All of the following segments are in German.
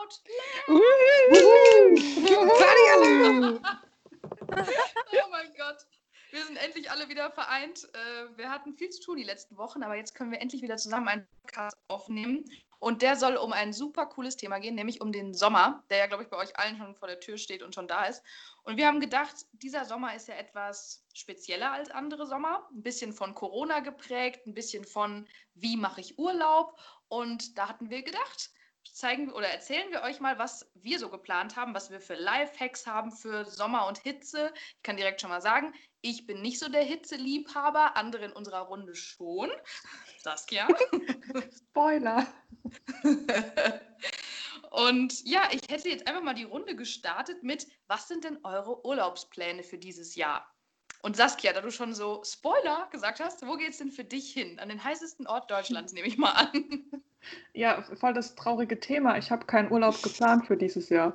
laut. oh mein Gott. Wir sind endlich alle wieder vereint. Äh, wir hatten viel zu tun die letzten Wochen, aber jetzt können wir endlich wieder zusammen einen Podcast aufnehmen. Und der soll um ein super cooles Thema gehen, nämlich um den Sommer, der ja, glaube ich, bei euch allen schon vor der Tür steht und schon da ist. Und wir haben gedacht, dieser Sommer ist ja etwas spezieller als andere Sommer. Ein bisschen von Corona geprägt, ein bisschen von, wie mache ich Urlaub. Und da hatten wir gedacht, zeigen oder erzählen wir euch mal, was wir so geplant haben, was wir für Live-Hacks haben für Sommer und Hitze. Ich kann direkt schon mal sagen, ich bin nicht so der Hitzeliebhaber, andere in unserer Runde schon. Saskia. Spoiler. Und ja, ich hätte jetzt einfach mal die Runde gestartet mit, was sind denn eure Urlaubspläne für dieses Jahr? Und Saskia, da du schon so Spoiler gesagt hast, wo geht es denn für dich hin? An den heißesten Ort Deutschlands, nehme ich mal an. Ja, voll das traurige Thema. Ich habe keinen Urlaub geplant für dieses Jahr.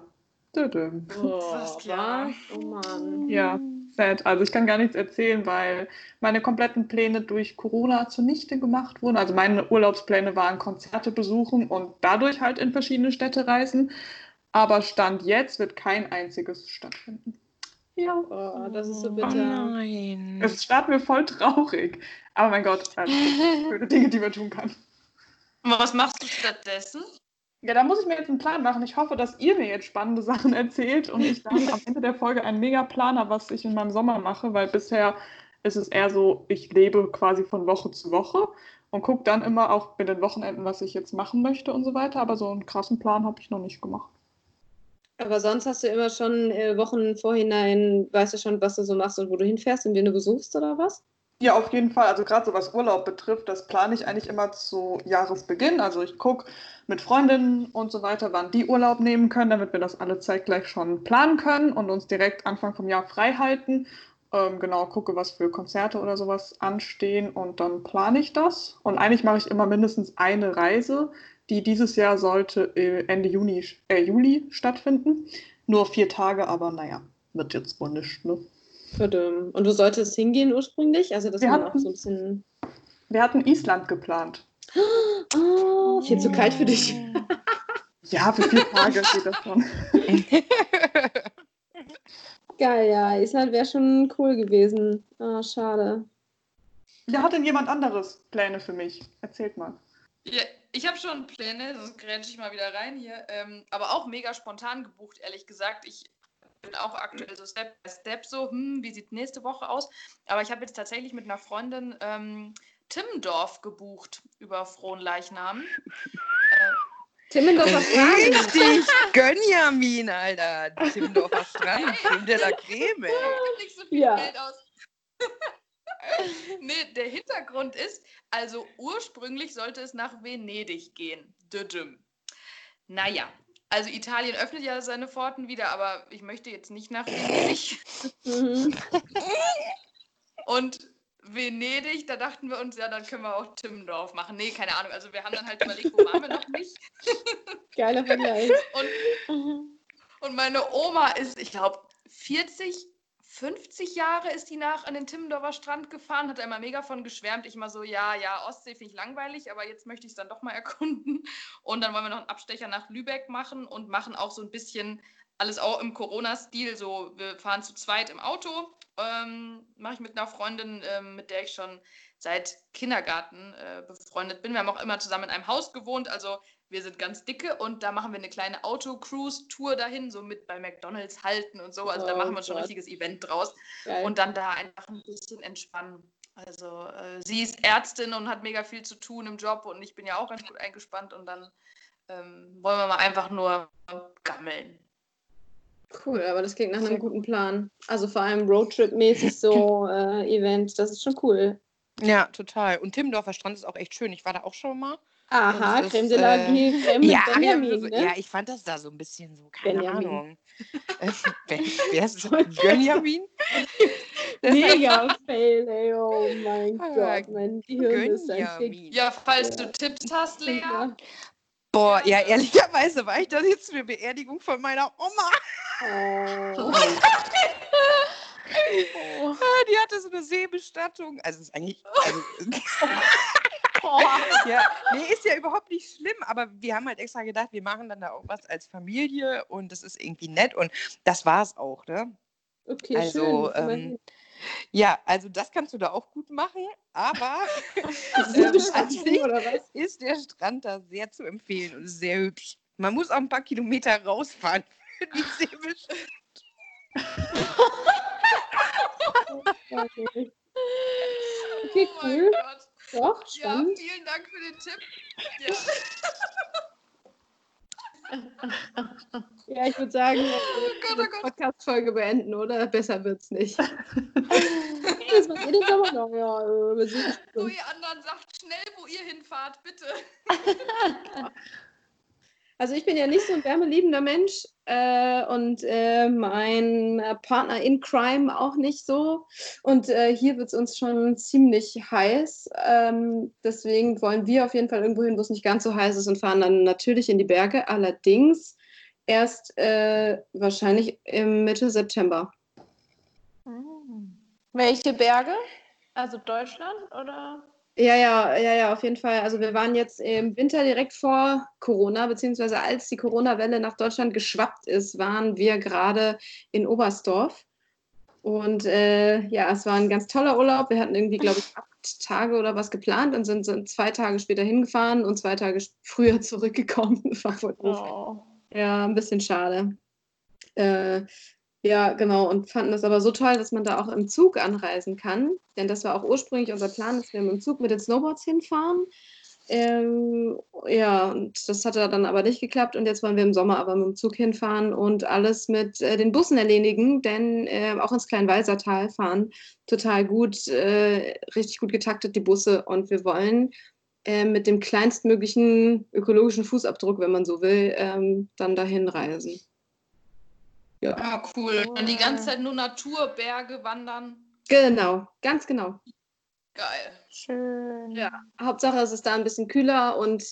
Oh, Saskia. Oh Mann. Ja, sad. Also ich kann gar nichts erzählen, weil meine kompletten Pläne durch Corona zunichte gemacht wurden. Also meine Urlaubspläne waren Konzerte besuchen und dadurch halt in verschiedene Städte reisen. Aber Stand jetzt wird kein einziges stattfinden. Ja. Oh, das ist so bitter. Oh nein. Es startet mir voll traurig. Aber mein Gott, also, schöne Dinge, die man tun kann. Was machst du stattdessen? Ja, da muss ich mir jetzt einen Plan machen. Ich hoffe, dass ihr mir jetzt spannende Sachen erzählt und ich dann am Ende der Folge einen mega Plan habe, was ich in meinem Sommer mache, weil bisher ist es eher so, ich lebe quasi von Woche zu Woche und gucke dann immer auch mit den Wochenenden, was ich jetzt machen möchte und so weiter. Aber so einen krassen Plan habe ich noch nicht gemacht. Aber sonst hast du immer schon äh, Wochen vorhinein, weißt du schon, was du so machst und wo du hinfährst und wen du besuchst oder was? Ja, auf jeden Fall. Also gerade so was Urlaub betrifft, das plane ich eigentlich immer zu Jahresbeginn. Also ich gucke mit Freundinnen und so weiter, wann die Urlaub nehmen können, damit wir das alle zeitgleich schon planen können und uns direkt Anfang vom Jahr frei halten. Ähm, genau, gucke, was für Konzerte oder sowas anstehen und dann plane ich das. Und eigentlich mache ich immer mindestens eine Reise, die dieses Jahr sollte äh, Ende Juni, äh, Juli stattfinden. Nur vier Tage, aber naja, wird jetzt wohl nicht, ne? Und du solltest hingehen ursprünglich? Also das wir hatten, auch so ein bisschen. Wir hatten Island geplant. Oh, viel zu kalt für dich. ja, für vier Tage geht das schon. Geil, ja. Island wäre schon cool gewesen. Ah, oh, schade. Ja, hat denn jemand anderes Pläne für mich? Erzählt mal. Ja, ich habe schon Pläne, sonst grätsche ich mal wieder rein hier. Ähm, aber auch mega spontan gebucht, ehrlich gesagt. Ich bin auch aktuell so Step by Step so, hm, wie sieht nächste Woche aus? Aber ich habe jetzt tatsächlich mit einer Freundin ähm, Timmendorf gebucht über Frohnleichnam. äh, Timmendorfer Strand. Richtig, Gönjamin, Alter. Timmendorfer Strand, Creme de la Creme. Nicht so viel ja. Geld aus. nee, der Hintergrund ist, also ursprünglich sollte es nach Venedig gehen. Düdüm. Naja, also Italien öffnet ja seine Pforten wieder, aber ich möchte jetzt nicht nach Venedig. Mhm. Und Venedig, da dachten wir uns, ja, dann können wir auch Timmendorf machen. Nee, keine Ahnung. Also wir haben dann halt überlegt, wo waren wir noch nicht. Geiler Vergleich. Und, und meine Oma ist, ich glaube, 40 50 Jahre ist die nach an den Timmendorfer Strand gefahren, hat er immer mega von geschwärmt. Ich immer so, ja, ja, Ostsee finde ich langweilig, aber jetzt möchte ich es dann doch mal erkunden. Und dann wollen wir noch einen Abstecher nach Lübeck machen und machen auch so ein bisschen alles auch im Corona-Stil. So, wir fahren zu zweit im Auto. Ähm, Mache ich mit einer Freundin, ähm, mit der ich schon seit Kindergarten äh, befreundet bin. Wir haben auch immer zusammen in einem Haus gewohnt, also wir sind ganz dicke und da machen wir eine kleine Auto-Cruise-Tour dahin, so mit bei McDonalds halten und so. Also oh, da machen wir schon ein richtiges Event draus. Geil. Und dann da einfach ein bisschen entspannen. Also äh, sie ist Ärztin und hat mega viel zu tun im Job und ich bin ja auch ganz gut eingespannt und dann ähm, wollen wir mal einfach nur gammeln. Cool, aber das klingt nach einem guten Plan. Also vor allem Roadtrip-mäßig so äh, Event, das ist schon cool. Ja, total. Und Timmendorfer Strand ist auch echt schön. Ich war da auch schon mal. Aha, das, Creme de la äh, Creme ja, Benjamin, ne? ja, ich fand das da so ein bisschen so, keine Benjamin. Ahnung. Wer ist das? Benjamin? Mega fail, ey, oh mein ah, Gott, mein Gehirn ist ein Ja, falls du Tipps hast, Lea. Boah, ja, ehrlicherweise war ich das jetzt für eine Beerdigung von meiner Oma. Oh. Oh. Die hatte so eine Seebestattung. Also ist eigentlich. Also, oh. Ja, nee, ist ja überhaupt nicht schlimm, aber wir haben halt extra gedacht, wir machen dann da auch was als Familie und das ist irgendwie nett und das war es auch, ne? Okay, also, schön. Ähm, ja, also das kannst du da auch gut machen, aber ähm, ist der Strand da sehr zu empfehlen und sehr hübsch. Man muss auch ein paar Kilometer rausfahren für die Seebestattung. okay, oh cool. Gott. Doch, Ja, vielen Dank für den Tipp. Ja. Ja, ich würde sagen, wir Gott, oh. Podcast-Folge beenden, oder? Besser wird's nicht. das macht ihr Sommer noch, ja. So, ihr anderen sagt schnell, wo ihr hinfahrt, bitte. Also ich bin ja nicht so ein wärmeliebender Mensch äh, und äh, mein äh, Partner in Crime auch nicht so. Und äh, hier wird es uns schon ziemlich heiß. Ähm, deswegen wollen wir auf jeden Fall irgendwo hin, wo es nicht ganz so heiß ist und fahren dann natürlich in die Berge. Allerdings erst äh, wahrscheinlich im Mitte September. Welche Berge? Also Deutschland oder? Ja, ja, ja, ja, auf jeden Fall. Also wir waren jetzt im Winter direkt vor Corona, beziehungsweise als die Corona-Welle nach Deutschland geschwappt ist, waren wir gerade in Oberstdorf. Und äh, ja, es war ein ganz toller Urlaub. Wir hatten irgendwie, glaube ich, acht Tage oder was geplant und sind, sind zwei Tage später hingefahren und zwei Tage früher zurückgekommen. War voll doof. Oh. Ja, ein bisschen schade. Äh, ja, genau. Und fanden das aber so toll, dass man da auch im Zug anreisen kann. Denn das war auch ursprünglich unser Plan, dass wir mit dem Zug mit den Snowboards hinfahren. Ähm, ja, und das hatte dann aber nicht geklappt. Und jetzt wollen wir im Sommer aber mit dem Zug hinfahren und alles mit äh, den Bussen erledigen, denn äh, auch ins Kleinwalsertal fahren total gut, äh, richtig gut getaktet die Busse. Und wir wollen äh, mit dem kleinstmöglichen ökologischen Fußabdruck, wenn man so will, ähm, dann dahin reisen. Ja, Ah, cool. Und die ganze Zeit nur Natur, Berge, Wandern. genau, ganz genau. Geil. Schön. Ja, Hauptsache es ist da ein bisschen kühler und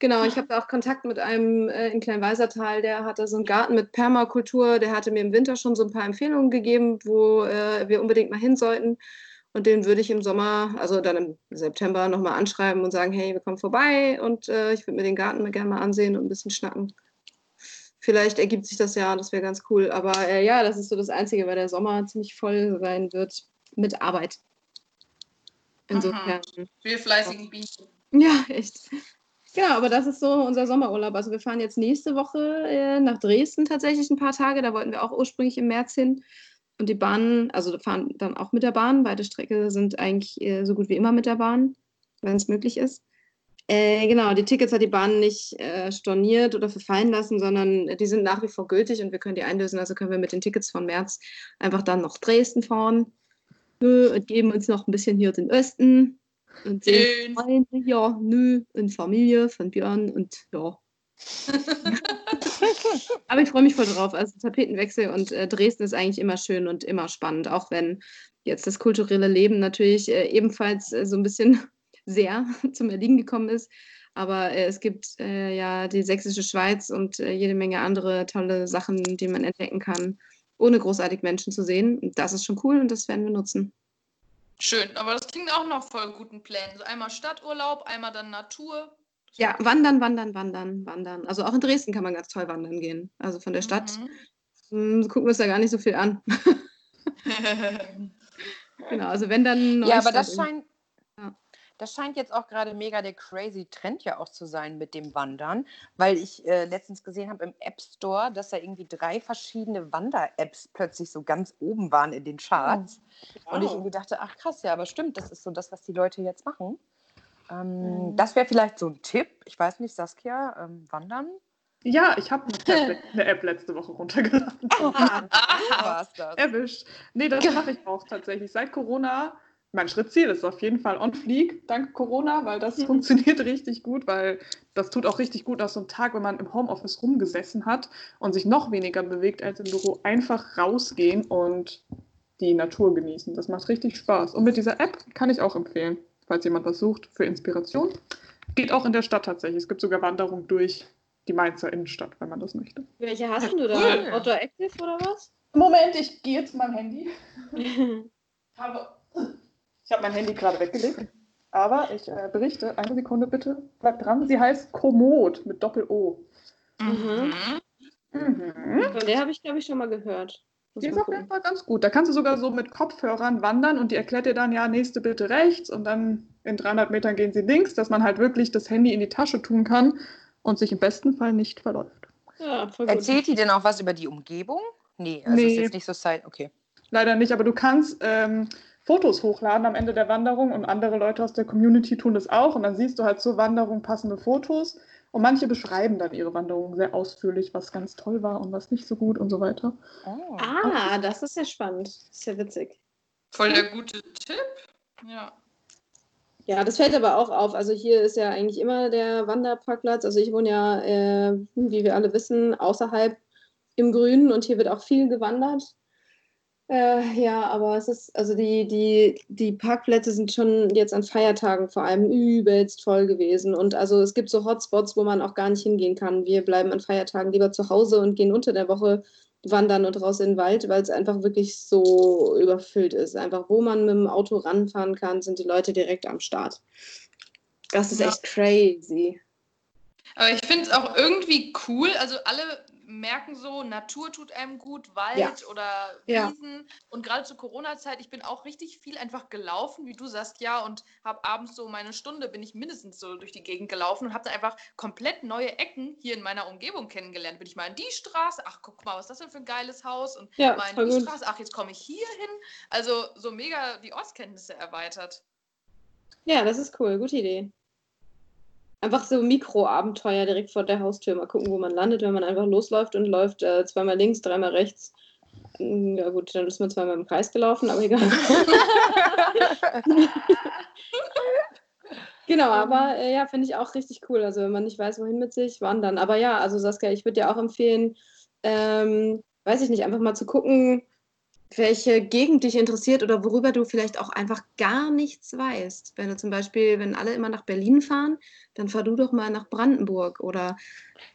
genau, ich habe da auch Kontakt mit einem äh, in Kleinweisertal, der hatte so einen Garten mit Permakultur, der hatte mir im Winter schon so ein paar Empfehlungen gegeben, wo äh, wir unbedingt mal hin sollten. Und den würde ich im Sommer, also dann im September nochmal anschreiben und sagen, hey, wir kommen vorbei und äh, ich würde mir den Garten mal gerne mal ansehen und ein bisschen schnacken. Vielleicht ergibt sich das ja, das wäre ganz cool. Aber äh, ja, das ist so das Einzige, weil der Sommer ziemlich voll sein wird mit Arbeit. Insofern. Wir fleißigen Bienen. Ja, echt. Genau, aber das ist so unser Sommerurlaub. Also wir fahren jetzt nächste Woche äh, nach Dresden tatsächlich ein paar Tage. Da wollten wir auch ursprünglich im März hin. Und die Bahnen, also fahren dann auch mit der Bahn. Beide Strecke sind eigentlich äh, so gut wie immer mit der Bahn, wenn es möglich ist. Äh, genau, die Tickets hat die Bahn nicht äh, storniert oder verfallen lassen, sondern die sind nach wie vor gültig und wir können die einlösen. Also können wir mit den Tickets von März einfach dann nach Dresden fahren Nö, und geben uns noch ein bisschen hier den Osten und sehen. Freunde, ja, nö, und Familie von Björn und ja. Aber ich freue mich voll drauf. Also Tapetenwechsel und äh, Dresden ist eigentlich immer schön und immer spannend, auch wenn jetzt das kulturelle Leben natürlich äh, ebenfalls äh, so ein bisschen sehr zum Erliegen gekommen ist. Aber äh, es gibt äh, ja die sächsische Schweiz und äh, jede Menge andere tolle Sachen, die man entdecken kann, ohne großartig Menschen zu sehen. Und das ist schon cool und das werden wir nutzen. Schön, aber das klingt auch noch voll guten Plänen. So einmal Stadturlaub, einmal dann Natur. Ja, wandern, wandern, wandern, wandern. Also auch in Dresden kann man ganz toll wandern gehen. Also von der Stadt Mhm. mh, gucken wir uns da gar nicht so viel an. genau, also wenn dann. Ja, aber Neustadt das in- scheint, Ja. Das scheint jetzt auch gerade mega der crazy Trend ja auch zu sein mit dem Wandern, weil ich äh, letztens gesehen habe im App Store, dass da irgendwie drei verschiedene Wander-Apps plötzlich so ganz oben waren in den Charts. Und ich Wow. irgendwie dachte, ach krass, ja, aber stimmt, das ist so das, was die Leute jetzt machen. Ähm, Mhm. Das wäre vielleicht so ein Tipp. Ich weiß nicht, Saskia, ähm, wandern? Ja, ich habe eine, App- letzte Woche runtergeladen. Aha. War's das? Erwischt. Nee, das mache ich auch tatsächlich. Seit Corona, mein Schrittziel ist auf jeden Fall on fleek, dank Corona, weil das Mhm. funktioniert richtig gut, weil das tut auch richtig gut nach so einem Tag, wenn man im Homeoffice rumgesessen hat und sich noch weniger bewegt als im Büro, einfach rausgehen und die Natur genießen. Das macht richtig Spaß. Und mit dieser App kann ich auch empfehlen, falls jemand was sucht für Inspiration. Geht auch in der Stadt tatsächlich. Es gibt sogar Wanderung durch die Mainzer Innenstadt, wenn man das möchte. Welche hast du da? Cool. Outdoor Active oder was? Moment, ich gehe jetzt mein Handy. habe, ich habe mein Handy gerade weggelegt. Aber ich äh, berichte, eine Sekunde bitte, bleibt dran. Sie heißt Komoot mit Doppel-O. Mhm. Mhm. Von der habe ich, glaube ich, schon mal gehört. Muss Die ist auf jeden. Fall ganz gut. Da kannst du sogar so mit Kopfhörern wandern und die erklärt dir dann, ja, nächste bitte rechts und dann in 300 Metern gehen sie links, dass man halt wirklich das Handy in die Tasche tun kann und sich im besten Fall nicht verläuft. Ja, voll gut. Erzählt die denn auch was über die Umgebung? Nee, also Nee. ist jetzt nicht so Zeit. Okay. Leider nicht, aber du kannst ähm, Fotos hochladen am Ende der Wanderung und andere Leute aus der Community tun das auch und dann siehst du halt zur Wanderung passende Fotos und manche beschreiben dann ihre Wanderung sehr ausführlich, was ganz toll war und was nicht so gut und so weiter. Oh. Ah, das ist ja spannend. Das ist ja witzig. Voll der gute Tipp. Ja. Ja, das fällt aber auch auf. Also hier ist ja eigentlich immer der Wanderparkplatz. Also ich wohne ja, äh, wie wir alle wissen, außerhalb im Grünen und hier wird auch viel gewandert. Äh, ja, aber es ist, also die, die, die Parkplätze sind schon jetzt an Feiertagen vor allem übelst voll gewesen. Und also es gibt so Hotspots, wo man auch gar nicht hingehen kann. Wir bleiben an Feiertagen lieber zu Hause und gehen unter der Woche wandern und raus in den Wald, weil es einfach wirklich so überfüllt ist. Einfach, wo man mit dem Auto ranfahren kann, sind die Leute direkt am Start. Das ist Ja. echt crazy. Aber ich finde es auch irgendwie cool. Also alle merken so, Natur tut einem gut, Wald Ja. oder Ja. Wiesen. Und gerade zur Corona-Zeit, ich bin auch richtig viel einfach gelaufen, wie du sagst, ja, und habe abends so meine Stunde, bin ich mindestens so durch die Gegend gelaufen und habe da einfach komplett neue Ecken hier in meiner Umgebung kennengelernt. Bin ich mal in die Straße, ach guck mal, was ist das denn für ein geiles Haus? Und Ja, mal in die gut. Straße, ach jetzt komme ich hier hin. Also so mega die Ortskenntnisse erweitert. Ja, das ist cool. Gute Idee. Einfach so Mikroabenteuer direkt vor der Haustür. Mal gucken, wo man landet, wenn man einfach losläuft und läuft äh, zweimal links, dreimal rechts. Mm, Ja gut, dann ist man zweimal im Kreis gelaufen, aber egal. Genau, aber äh, ja, finde ich auch richtig cool. Also wenn man nicht weiß, wohin mit sich, wandern. Aber ja, also Saskia, ich würde dir auch empfehlen, ähm, weiß ich nicht, einfach mal zu gucken, welche Gegend dich interessiert oder worüber du vielleicht auch einfach gar nichts weißt. Wenn du zum Beispiel, wenn alle immer nach Berlin fahren, dann fahr du doch mal nach Brandenburg oder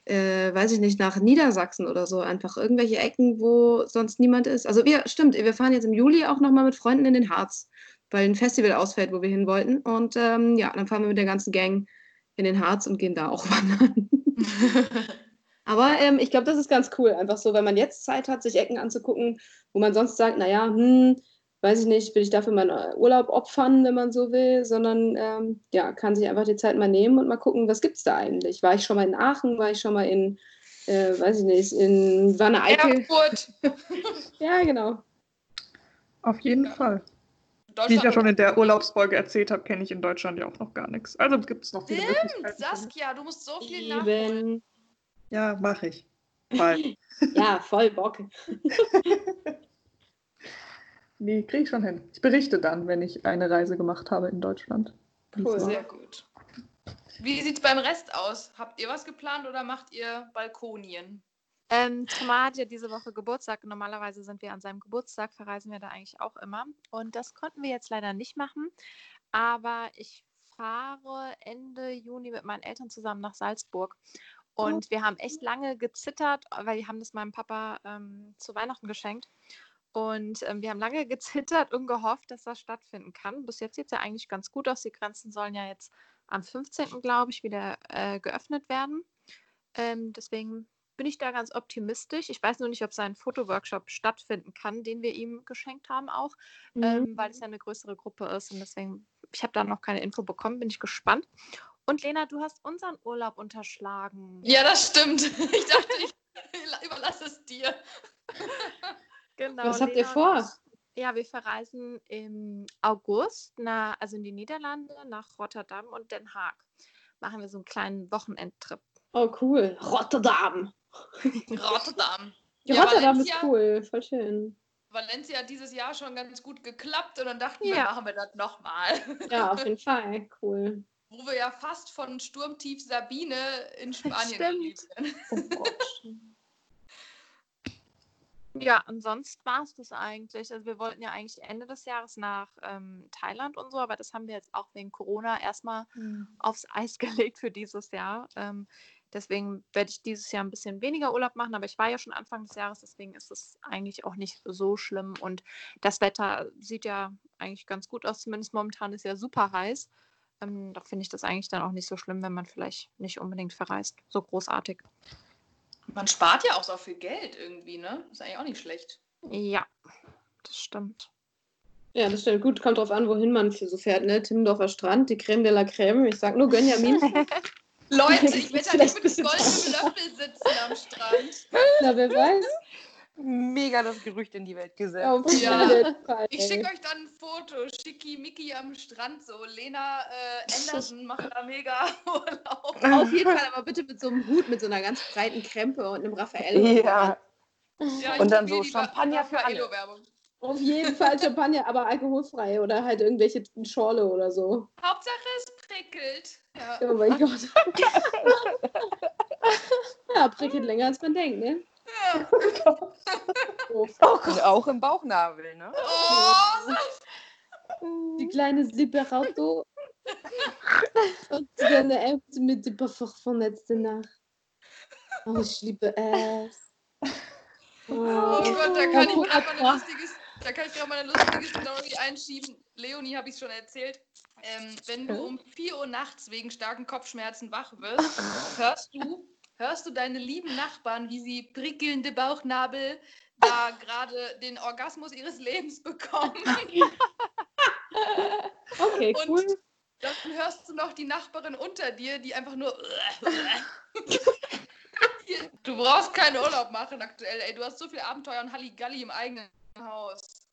äh, weiß ich nicht, nach Niedersachsen oder so. Einfach irgendwelche Ecken, wo sonst niemand ist. Also wir, stimmt, wir fahren jetzt im Juli auch nochmal mit Freunden in den Harz, weil ein Festival ausfällt, wo wir hin wollten. Und ähm, ja, dann fahren wir mit der ganzen Gang in den Harz und gehen da auch wandern. Aber ähm, ich glaube, das ist ganz cool. Einfach so, wenn man jetzt Zeit hat, sich Ecken anzugucken, wo man sonst sagt, naja, hm, weiß ich nicht, will ich dafür meinen äh, Urlaub opfern, wenn man so will, sondern ähm, ja, kann sich einfach die Zeit mal nehmen und mal gucken, was gibt es da eigentlich. War ich schon mal in Aachen, war ich schon mal in, äh, weiß ich nicht, in Wanne-Eickel? Erfurt. Ja, genau. Auf jeden Ja. Fall. Wie ich ja schon in der Urlaubsfolge erzählt habe, kenne ich in Deutschland ja auch noch gar nichts. Also gibt es noch viele Stimmt, Möglichkeiten. Saskia, du musst so viel nachholen. Ja, mache ich. Ja, voll Bock. nee, kriege ich schon hin. Ich berichte dann, wenn ich eine Reise gemacht habe in Deutschland. Cool. Sehr gut. Wie sieht es beim Rest aus? Habt ihr was geplant oder macht ihr Balkonien? Ähm, Thomas hat ja diese Woche Geburtstag. Normalerweise sind wir an seinem Geburtstag, verreisen wir da eigentlich auch immer. Und das konnten wir jetzt leider nicht machen. Aber ich fahre Ende Juni mit meinen Eltern zusammen nach Salzburg. Und wir haben echt lange gezittert, weil die haben das meinem Papa ähm, zu Weihnachten geschenkt. Und ähm, wir haben lange gezittert und gehofft, dass das stattfinden kann. Bis jetzt sieht es ja eigentlich ganz gut aus. Die Grenzen sollen ja jetzt am 15. glaube ich wieder äh, geöffnet werden. Ähm, deswegen bin ich da ganz optimistisch. Ich weiß nur nicht, ob sein Fotoworkshop stattfinden kann, den wir ihm geschenkt haben auch, Mhm. ähm, weil es ja eine größere Gruppe ist und deswegen, ich habe da noch keine Info bekommen, bin ich gespannt. Und Lena, du hast unseren Urlaub unterschlagen. Ja, das stimmt. Ich dachte, ich überlasse es dir. Genau, Was habt ihr Lena und vor? ich- Ja, wir verreisen im August, na, also in die Niederlande, nach Rotterdam und Den Haag. Machen wir so einen kleinen Wochenendtrip. Oh, cool. Rotterdam. Rotterdam. Ja, Ja, Rotterdam Valencia- ist cool. Voll schön. Valencia hat dieses Jahr schon ganz gut geklappt und dann dachten Ja. wir, machen wir das nochmal. Ja, auf jeden Fall. Cool. Wo wir ja fast von Sturmtief Sabine in Spanien Stimmt. sind. Oh. Ja, und sonst war es das eigentlich. Also wir wollten ja eigentlich Ende des Jahres nach ähm, Thailand und so, aber das haben wir jetzt auch wegen Corona erstmal aufs Eis gelegt für dieses Jahr. Ähm, deswegen werde ich dieses Jahr ein bisschen weniger Urlaub machen, aber ich war ja schon Anfang des Jahres, deswegen ist es eigentlich auch nicht so schlimm. Und das Wetter sieht ja eigentlich ganz gut aus, zumindest momentan ist ja super heiß. Ähm, da finde ich das eigentlich dann auch nicht so schlimm, wenn man vielleicht nicht unbedingt verreist. So großartig. Man spart ja auch so viel Geld irgendwie, ne? Ist eigentlich auch nicht schlecht. Ja, das stimmt. Ja, das stimmt. Gut, kommt drauf an, wohin man für so fährt, ne? Timmendorfer Strand, die Creme de la Creme. Ich sag nur Gönjamin. Leute, ich werde da nicht mit goldenen Löffel sitzen am Strand. Na, wer weiß. Mega das Gerücht in die Welt gesetzt. Auf Ja. jeden Fall, Ich schicke euch dann ein Foto, schickimicki am Strand, so Lena äh, Anderson macht da mega Urlaub. Auf jeden Fall, aber bitte mit so einem Hut, mit so einer ganz breiten Krempe und einem Raffaello. Ja, Ja, Und dann so Champagner für alle. Auf jeden Fall Champagner, aber alkoholfrei oder halt irgendwelche Schorle oder so. Hauptsache es prickelt. Ja. Oh mein Gott. ja, prickelt länger als man denkt, ne? Ja. Doof. und auch im Bauchnabel, ne? Oh, Die kleine Liberato. Und dann Äpfel mit dem Parfum von letzter Nacht. Oh, ich liebe es. oh Gott, da kann ich Oh, gerade mal ein lustiges, da kann ich gerade mal eine lustige Story einschieben. Leonie habe ich schon erzählt. Ähm, wenn du um 4 Uhr nachts wegen starken Kopfschmerzen wach wirst, hörst du, hörst du deine lieben Nachbarn, wie sie prickelnde Bauchnabel da gerade den Orgasmus ihres Lebens bekommen. Okay, Und cool. dann hörst du noch die Nachbarin unter dir, die einfach nur. Du brauchst keinen Urlaub machen aktuell, ey. Du hast so viel Abenteuer und Halligalli im eigenen Haus.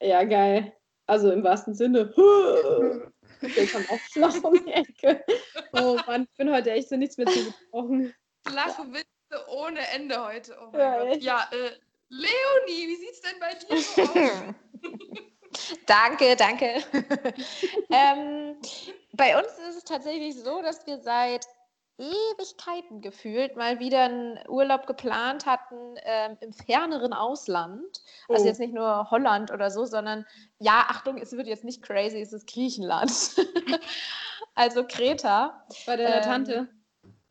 Ja, geil. Also im wahrsten Sinne. Der kommt auch flach um die Ecke. Oh Mann, ich bin heute echt so nichts mehr zu gebrauchen. Flache Witze ohne Ende heute. Oh mein Ja, Gott. echt. Ja, äh, Leonie, wie sieht's denn bei dir so aus? Danke, danke. ähm, bei uns ist es tatsächlich so, dass wir seit Ewigkeiten gefühlt mal wieder einen Urlaub geplant hatten ähm, im ferneren Ausland. Also Oh. jetzt nicht nur Holland oder so, sondern ja, Achtung, es wird jetzt nicht crazy, es ist Griechenland. also Kreta. Bei deiner Ähm, Tante.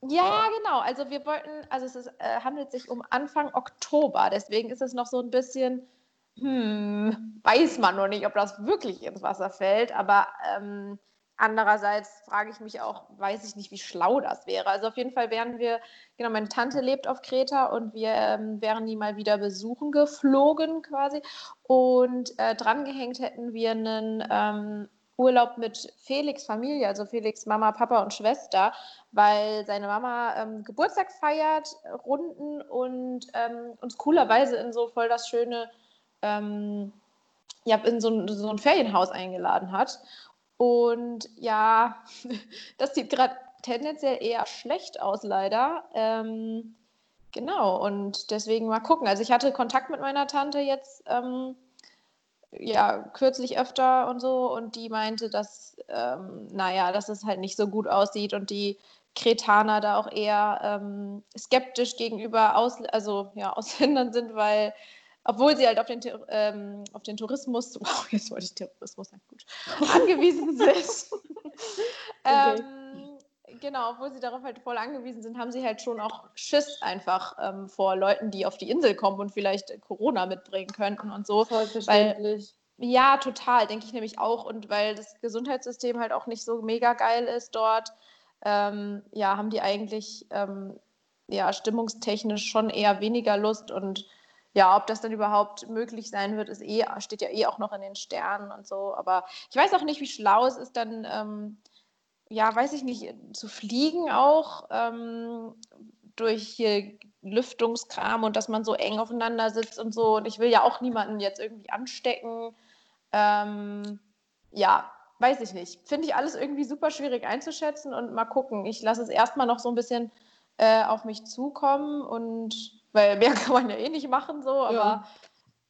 Ja, genau. Also wir wollten, also es ist, äh, handelt sich um Anfang Oktober, deswegen ist es noch so ein bisschen, hm, weiß man noch nicht, ob das wirklich ins Wasser fällt, aber ähm, andererseits frage ich mich auch, weiß ich nicht, wie schlau das wäre. Also auf jeden Fall wären wir, genau, meine Tante lebt auf Kreta und wir ähm, wären die mal wieder besuchen geflogen quasi und äh, drangehängt hätten wir einen ähm, Urlaub mit Felix Familie, also Felix Mama, Papa und Schwester, weil seine Mama ähm, Geburtstag feiert, Runden und ähm, uns coolerweise in so voll das schöne, ähm, ja, in so ein, so ein Ferienhaus eingeladen hat. Und ja, das sieht gerade tendenziell eher schlecht aus, leider. Ähm, genau, und deswegen mal gucken. Also ich hatte Kontakt mit meiner Tante jetzt ähm, ja kürzlich öfter und so und die meinte, dass ähm, naja, dass es halt nicht so gut aussieht und die Kretaner da auch eher ähm, skeptisch gegenüber Aus also, ja, Ausländern sind, weil obwohl sie halt auf den, ähm, auf den Tourismus, wow, jetzt wollte ich Terrorismus, na gut, angewiesen sind. Okay. ähm, genau, obwohl sie darauf halt voll angewiesen sind, haben sie halt schon auch Schiss einfach ähm, vor Leuten, die auf die Insel kommen und vielleicht Corona mitbringen könnten und so. Voll verständlich. Ja, total, denke ich nämlich auch. Und weil das Gesundheitssystem halt auch nicht so mega geil ist dort, ähm, ja, haben die eigentlich ähm, ja, stimmungstechnisch schon eher weniger Lust. Und ja, ob das dann überhaupt möglich sein wird, ist eh, steht ja eh auch noch in den Sternen und so. Aber ich weiß auch nicht, wie schlau es ist, dann, ähm, ja, weiß ich nicht, zu fliegen auch ähm, durch hier Lüftungskram und dass man so eng aufeinander sitzt und so. Und ich will ja auch niemanden jetzt irgendwie anstecken. Ähm, ja, weiß ich nicht. Finde ich alles irgendwie super schwierig einzuschätzen und mal gucken. Ich lasse es erstmal noch so ein bisschen äh, auf mich zukommen und weil mehr kann man ja eh nicht machen so, aber Ja.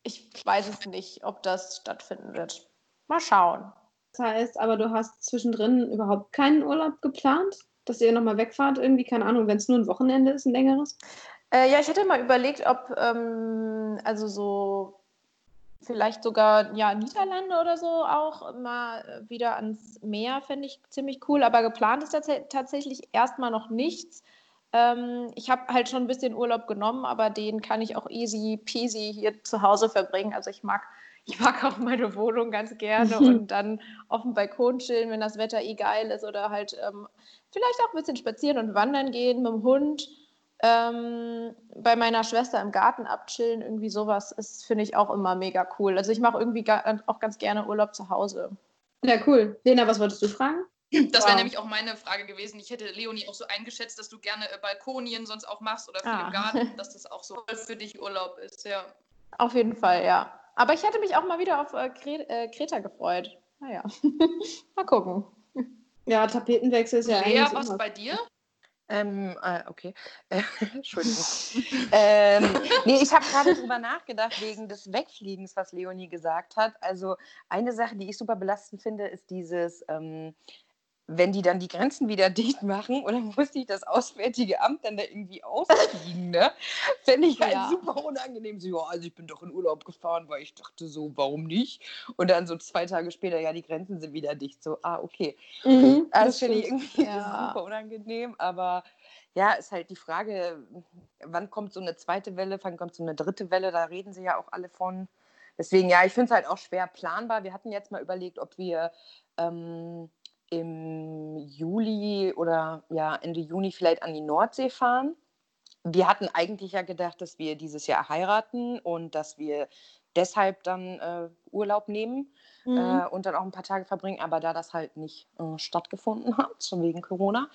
ich weiß es nicht, ob das stattfinden wird. Mal schauen. Das heißt, aber du hast zwischendrin überhaupt keinen Urlaub geplant? Dass ihr nochmal wegfahrt, irgendwie, keine Ahnung, wenn es nur ein Wochenende ist, ein längeres? Äh, ja, ich hätte mal überlegt, ob ähm, also so vielleicht sogar ja Niederlande oder so auch mal wieder ans Meer fände ich ziemlich cool, aber geplant ist tats tatsächlich erstmal noch nichts. Ähm, ich habe halt schon ein bisschen Urlaub genommen, aber den kann ich auch easy peasy hier zu Hause verbringen. Also ich mag, ich mag auch meine Wohnung ganz gerne und dann auf dem Balkon chillen, wenn das Wetter eh geil ist oder halt ähm, vielleicht auch ein bisschen spazieren und wandern gehen mit dem Hund. Ähm, bei meiner Schwester im Garten abchillen, irgendwie sowas ist, finde ich auch immer mega cool. Also ich mache irgendwie auch ganz gerne Urlaub zu Hause. Ja, cool. Lena, was wolltest du fragen? Das wäre nämlich auch meine Frage gewesen. Ich hätte Leonie auch so eingeschätzt, dass du gerne äh, Balkonien sonst auch machst oder viel Ah. im Garten, dass das auch so voll für dich Urlaub ist, ja. Auf jeden Fall, ja. Aber ich hätte mich auch mal wieder auf äh, Kre äh, Kreta gefreut. Naja, mal gucken. Ja, Tapetenwechsel ist ja Lea, was immer- bei dir? Ähm, äh, okay. Äh, Entschuldigung. ähm, nee, ich habe gerade drüber nachgedacht, wegen des Wegfliegens, was Leonie gesagt hat. Also eine Sache, die ich super belastend finde, ist dieses, ähm, wenn die dann die Grenzen wieder dicht machen dann muss ich das Auswärtige Amt dann da irgendwie ausfliegen, ne? Fände ich halt Ja. super unangenehm. So, ja, also ich bin doch in Urlaub gefahren, weil ich dachte so, warum nicht? Und dann so zwei Tage später, ja, die Grenzen sind wieder dicht. So, ah, okay. Mhm, Also das finde ich irgendwie Ja. super unangenehm, aber ja, ist halt die Frage, wann kommt so eine zweite Welle, wann kommt so eine dritte Welle, da reden sie ja auch alle von. Deswegen, ja, ich finde es halt auch schwer planbar. Wir hatten jetzt mal überlegt, ob wir ähm, im Juli oder ja, Ende Juni vielleicht an die Nordsee fahren. Wir hatten eigentlich ja gedacht, dass wir dieses Jahr heiraten und dass wir deshalb dann äh, Urlaub nehmen Mhm. äh, und dann auch ein paar Tage verbringen, aber da das halt nicht äh, stattgefunden hat, schon wegen Corona,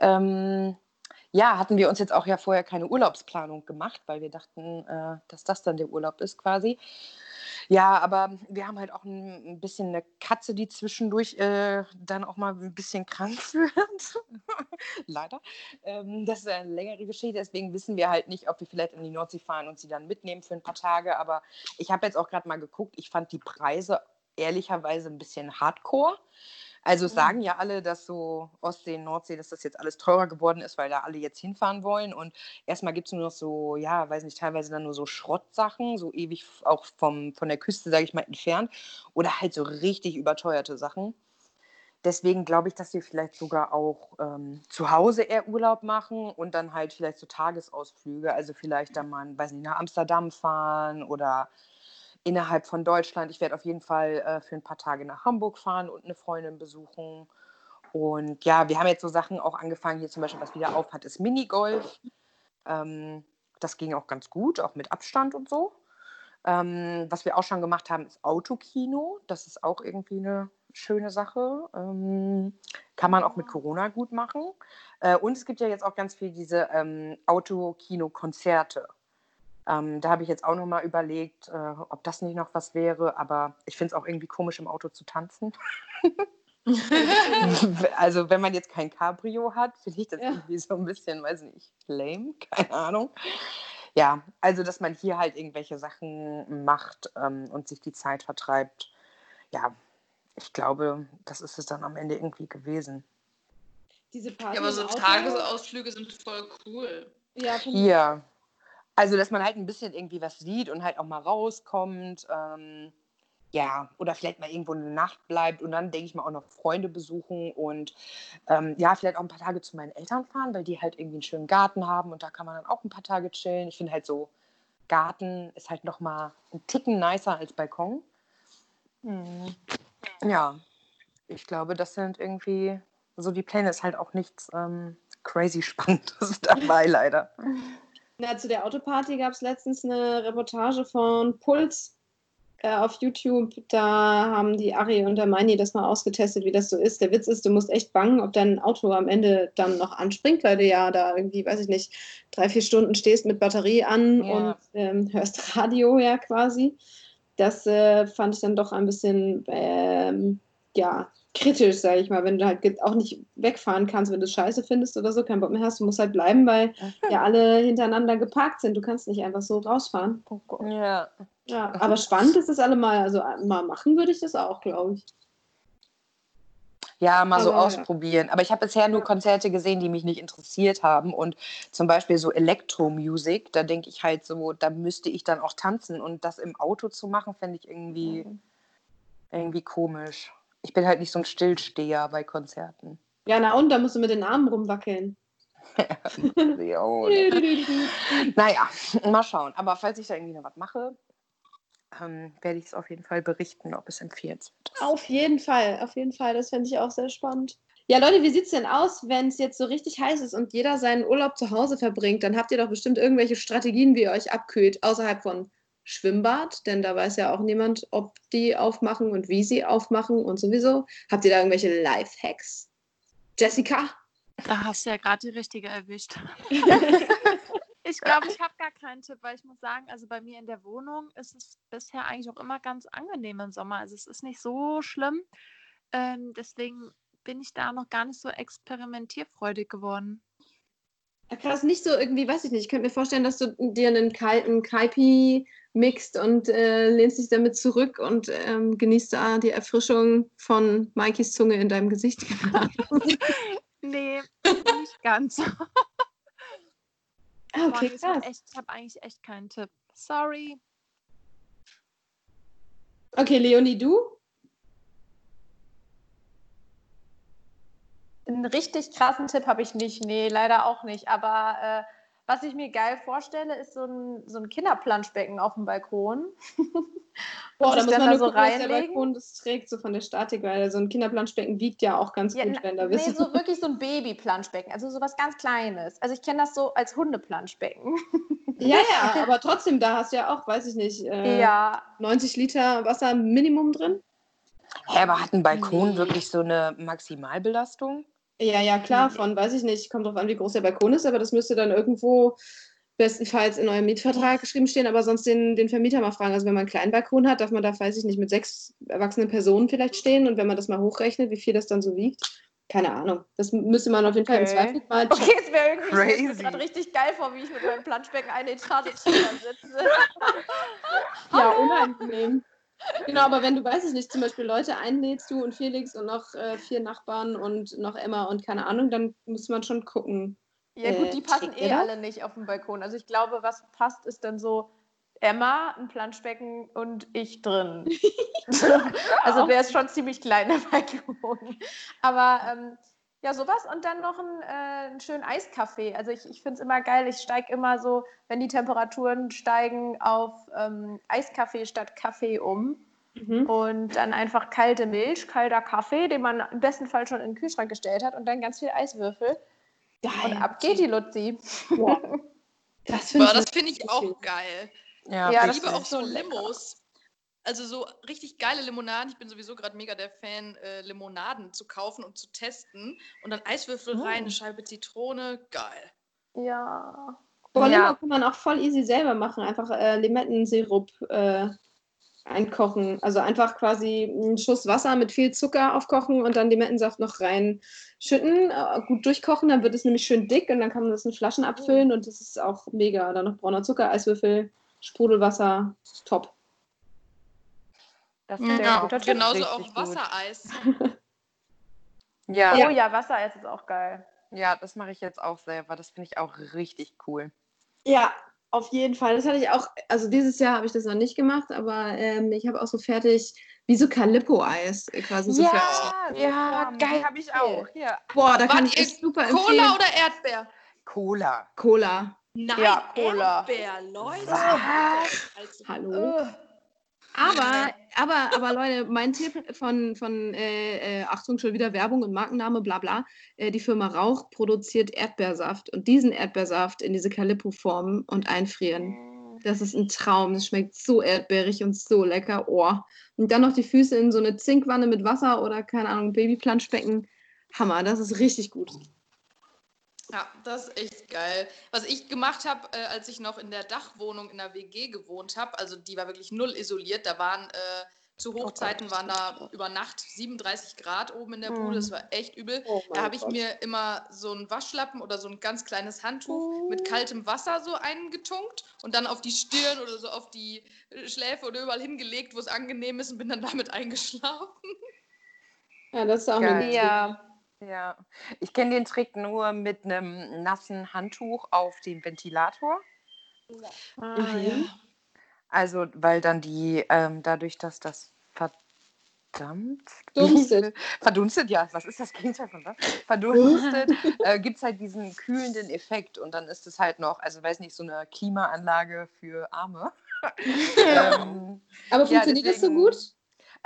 ähm, ja, hatten wir uns jetzt auch ja vorher keine Urlaubsplanung gemacht, weil wir dachten, äh, dass das dann der Urlaub ist quasi. Ja, aber wir haben halt auch ein, bisschen eine Katze, die zwischendurch äh, dann auch mal ein bisschen krank wird. Leider. Ähm, das ist eine längere Geschichte, deswegen wissen wir halt nicht, ob wir vielleicht in die Nordsee fahren und sie dann mitnehmen für ein paar Tage. Aber ich habe jetzt auch gerade mal geguckt, ich fand die Preise ehrlicherweise ein bisschen hardcore. Also es Mhm. sagen ja alle, dass so Ostsee, Nordsee, dass das jetzt alles teurer geworden ist, weil da alle jetzt hinfahren wollen. Und erstmal gibt es nur noch so, ja, weiß nicht, teilweise dann nur so Schrottsachen, so ewig auch vom, von der Küste, sage ich mal, entfernt. Oder halt so richtig überteuerte Sachen. Deswegen glaube ich, dass wir vielleicht sogar auch ähm, zu Hause eher Urlaub machen und dann halt vielleicht so Tagesausflüge. Also vielleicht dann mal, weiß nicht, nach Amsterdam fahren oder innerhalb von Deutschland. Ich werde auf jeden Fall äh, für ein paar Tage nach Hamburg fahren und eine Freundin besuchen. Und ja, wir haben jetzt so Sachen auch angefangen. Hier zum Beispiel, was wieder auf hat, ist Minigolf. Ähm, das ging auch ganz gut, auch mit Abstand und so. Ähm, was wir auch schon gemacht haben, ist Autokino. Das ist auch irgendwie eine schöne Sache. Ähm, kann man auch mit Corona gut machen. Äh, und es gibt ja jetzt auch ganz viel diese ähm, Autokino-Konzerte. Ähm, da habe ich jetzt auch noch mal überlegt, äh, ob das nicht noch was wäre. Aber ich finde es auch irgendwie komisch, im Auto zu tanzen. also wenn man jetzt kein Cabrio hat, finde ich das Ja. irgendwie so ein bisschen, weiß nicht, lame, keine Ahnung. Ja, also dass man hier halt irgendwelche Sachen macht ähm, und sich die Zeit vertreibt. Ja, ich glaube, das ist es dann am Ende irgendwie gewesen. Diese Party Ja, aber so Tagesausflüge sind voll cool. Ja. Hier. Also, dass man halt ein bisschen irgendwie was sieht und halt auch mal rauskommt. Ähm, ja, oder vielleicht mal irgendwo eine Nacht bleibt und dann denke ich mal auch noch Freunde besuchen und ähm, ja, vielleicht auch ein paar Tage zu meinen Eltern fahren, weil die halt irgendwie einen schönen Garten haben und da kann man dann auch ein paar Tage chillen. Ich finde halt so, Garten ist halt noch mal ein Ticken nicer als Balkon. Hm. Ja, ich glaube, das sind irgendwie so die Pläne. Ist halt auch nichts ähm, crazy Spannendes dabei, leider. Na, zu der Autoparty gab es letztens eine Reportage von Puls äh, auf YouTube. Da haben die Ari und der Meini das mal ausgetestet, wie das so ist. Der Witz ist, du musst echt bangen, ob dein Auto am Ende dann noch anspringt, weil du ja da irgendwie, weiß ich nicht, drei, vier Stunden stehst mit Batterie an Ja. und ähm, hörst Radio ja quasi. Das äh, fand ich dann doch ein bisschen, ähm, ja, kritisch, sage ich mal, wenn du halt auch nicht wegfahren kannst, wenn du es scheiße findest oder so, keinen Bock mehr hast, du musst halt bleiben, weil ja alle hintereinander geparkt sind. Du kannst nicht einfach so rausfahren. Ja. Ja, aber spannend ist es allemal. Also äh, mal machen würde ich das auch, glaube ich. Ja, mal so Aber, ja. ausprobieren. Aber ich habe bisher nur. Konzerte gesehen, die mich nicht interessiert haben. Und zum Beispiel so Elektromusik, da denke ich halt so, da müsste ich dann auch tanzen. Und das im Auto zu machen, fände ich irgendwie, irgendwie komisch. Ich bin halt nicht so ein Stillsteher bei Konzerten. Ja, na und, da musst du mit den Armen rumwackeln. Naja, mal schauen. Aber falls ich da irgendwie noch was mache, ähm, werde ich es auf jeden Fall berichten, ob es empfehlenswert ist. Auf jeden Fall, auf jeden Fall. Das fände ich auch sehr spannend. Ja, Leute, wie sieht es denn aus, wenn es jetzt so richtig heiß ist und jeder seinen Urlaub zu Hause verbringt? Dann habt ihr doch bestimmt irgendwelche Strategien, wie ihr euch abkühlt, außerhalb von Schwimmbad, denn da weiß ja auch niemand, ob die aufmachen und wie sie aufmachen und sowieso. Habt ihr da irgendwelche Life-Hacks? Jessica? Da hast du ja gerade die richtige erwischt. ich glaube, ich habe gar keinen Tipp, weil ich muss sagen, also bei mir in der Wohnung ist es bisher eigentlich auch immer ganz angenehm im Sommer. Also es ist nicht so schlimm. Ähm, deswegen bin ich da noch gar nicht so experimentierfreudig geworden. Ja, krass, nicht so irgendwie, weiß ich nicht. Ich könnte mir vorstellen, dass du dir einen kalten Kaipi mixt und äh, lehnst dich damit zurück und ähm, genießt da die Erfrischung von Maikis Zunge in deinem Gesicht. nee, nicht ganz. Ah, okay, Boah, krass. echt, ich habe eigentlich echt keinen Tipp. Sorry. Okay, Leonie, du? Einen richtig krassen Tipp habe ich nicht. Nee, leider auch nicht. Aber äh, was ich mir geil vorstelle, ist so ein, so ein Kinderplanschbecken auf dem Balkon. Boah, da muss man nur so gucken, dass der reinlegen. Balkon das trägt, so von der Statik, weil so ein Kinderplanschbecken wiegt ja auch ganz Ja, gut, wenn da nee, wissen. so wirklich so ein Babyplanschbecken, also sowas ganz Kleines. Also ich kenne das so als Hundeplanschbecken. Ja, ja, aber trotzdem, da hast du ja auch, weiß ich nicht, äh, Ja, 90 Liter Wasser Minimum drin. Hä, aber hat ein Balkon Nee. wirklich so eine Maximalbelastung? Ja, ja, klar, von, weiß ich nicht, kommt drauf an, wie groß der Balkon ist, aber das müsste dann irgendwo bestenfalls in eurem Mietvertrag geschrieben stehen, aber sonst den, den Vermieter mal fragen. Also wenn man einen kleinen Balkon hat, darf man da, weiß ich nicht, mit sechs erwachsenen Personen vielleicht stehen und wenn man das mal hochrechnet, wie viel das dann so wiegt, keine Ahnung. Das müsste man auf jeden Fall im Okay. Zweifel mal checken. okay, es wäre irgendwie ich stelle mir Crazy. gerade richtig geil vor, wie ich mit meinem Planschbecken eine Etage drüber sitze. Ja, unangenehm. Genau, aber wenn du, weiß ich nicht, zum Beispiel Leute einlädst, du und Felix und noch äh, vier Nachbarn und noch Emma und keine Ahnung, dann muss man schon gucken. Ja Äh, gut, die passen ihr eh alle nicht auf dem Balkon. Also ich glaube, was passt, ist dann so Emma, ein Planschbecken und ich drin. also wäre es schon ziemlich klein, der Balkon. Aber ähm, ja, sowas und dann noch ein, äh, einen schönen Eiskaffee. Also ich, ich finde es immer geil, ich steige immer so, wenn die Temperaturen steigen, auf ähm, Eiskaffee statt Kaffee um. Mhm. Und dann einfach kalte Milch, kalter Kaffee, den man im besten Fall schon in den Kühlschrank gestellt hat und dann ganz viel Eiswürfel. Und ab geht die Luzi. Boah. Das finde ich, das finde ich auch geil. Ja, Ja, Ich liebe auch so. Limos. Also so richtig geile Limonaden. Ich bin sowieso gerade mega der Fan, äh, Limonaden zu kaufen und zu testen. Und dann Eiswürfel Mm. rein, eine Scheibe Zitrone. Geil. Ja. Boah, Ja. Kann man auch voll easy selber machen. Einfach äh, Limettensirup äh, einkochen. Also einfach quasi einen Schuss Wasser mit viel Zucker aufkochen und dann Limettensaft noch reinschütten, äh, gut durchkochen, dann wird es nämlich schön dick und dann kann man das in Flaschen abfüllen und das ist auch mega. Dann noch brauner Zucker, Eiswürfel, Sprudelwasser, top. Das Ja, ist Ja, ein guter Tipp. genauso auch. Wassereis. Ja, Oh ja. ja, Wassereis ist auch geil. das mache ich jetzt auch selber. Das finde ich auch richtig cool. Ja, auf jeden Fall. Das hatte ich auch, also dieses Jahr habe ich das noch nicht gemacht, aber ähm, ich habe auch so fertig, wie so Calippo-Eis quasi so fertig. ja, geil. habe ich auch. Hier. Boah, da kann Wart ich ihr echt super empfehlen. Cola oder Erdbeer? Cola. Cola. Nein, Ja, Cola. Erdbeer, Leute. Was? Also, Hallo. Aber, aber, aber Leute, mein Tipp von, von äh, äh, Achtung, schon wieder Werbung und Markenname, bla bla. Äh, die Firma Rauch produziert Erdbeersaft und diesen Erdbeersaft in diese Calippo-Form und einfrieren. Das ist ein Traum. Das schmeckt so erdbeerig und so lecker. Oh. Und dann noch die Füße in so eine Zinkwanne mit Wasser oder, keine Ahnung, Babyplanschbecken. Hammer, das ist richtig gut. Ja, das ist echt geil. Was ich gemacht habe, äh, als ich noch in der Dachwohnung in der WG gewohnt habe, also die war wirklich null isoliert, da waren äh, zu Hochzeiten waren da über Nacht 37 Grad oben in der Bude, das war echt übel. Oh Da habe ich mir immer so einen Waschlappen oder so ein ganz kleines Handtuch mit kaltem Wasser so eingetunkt und dann auf die Stirn oder so auf die äh, Schläfe oder überall hingelegt, wo es angenehm ist und bin dann damit eingeschlafen. Ja, das ist auch Geil. eine Ja. Ja. Ich kenne den Trick nur mit einem nassen Handtuch auf dem Ventilator. Ah, Mhm. Also, weil dann die, ähm, dadurch, dass das verdampft. Dunstet. Verdunstet, ja. Was ist das Gegenteil von was? Verdunstet äh, gibt es halt diesen kühlenden Effekt und dann ist es halt noch, also weiß nicht, so eine Klimaanlage für Arme. ähm, Aber Ja, funktioniert das so deswegen- gut?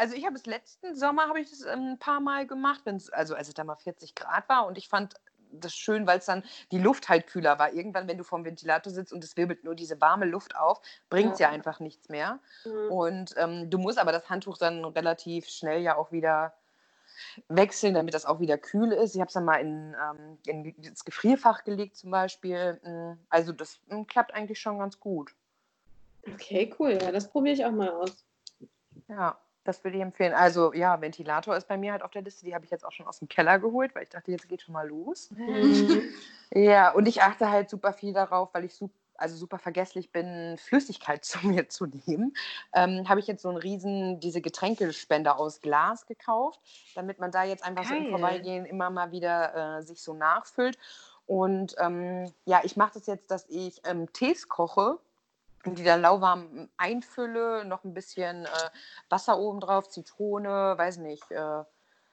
Also ich habe es letzten Sommer habe ich das ein paar Mal gemacht, wenn's, also als es da mal 40 Grad war und ich fand das schön, weil es dann die Luft halt kühler war. Irgendwann, wenn du vorm Ventilator sitzt und es wirbelt nur diese warme Luft auf, bringt es ja. Ja. einfach nichts mehr. Mhm. Und ähm, du musst aber das Handtuch dann relativ schnell ja auch wieder wechseln, damit das auch wieder kühl ist. Ich habe es dann mal in, ähm, in das Gefrierfach gelegt zum Beispiel. Mm, Also das mm, klappt eigentlich schon ganz gut. Okay, cool. Ja, das probiere ich auch mal aus. Ja, das würde ich empfehlen. Also ja, Ventilator ist bei mir halt auf der Liste. Die habe ich jetzt auch schon aus dem Keller geholt, weil ich dachte, jetzt geht schon mal los. Mhm. Ja, und ich achte halt super viel darauf, weil ich super, also super vergesslich bin, Flüssigkeit zu mir zu nehmen. Ähm, habe ich jetzt so einen riesen, diese Getränkespender aus Glas gekauft, damit man da jetzt einfach so im Geil. Vorbeigehen immer mal wieder äh, sich so nachfüllt. Und ähm, ja, ich mache das jetzt, dass ich ähm, Tees koche die dann lauwarm einfülle, noch ein bisschen äh, Wasser oben drauf, Zitrone, weiß nicht, äh,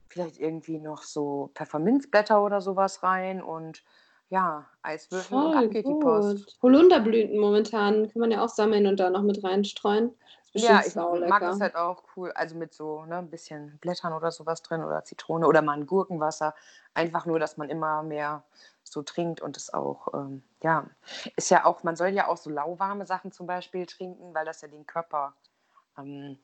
vielleicht irgendwie noch so Pfefferminzblätter oder sowas rein und ja, Eiswürfel und ab geht die Post. gut. Holunderblüten momentan kann man ja auch sammeln und da noch mit reinstreuen. Ja, ich mag das halt auch cool, also mit so ne, ein bisschen Blättern oder sowas drin oder Zitrone oder mal ein Gurkenwasser. Einfach nur, dass man immer mehr so trinkt und es auch, ähm, ja, ist ja auch, man soll ja auch so lauwarme Sachen zum Beispiel trinken, weil das ja den Körper ähm,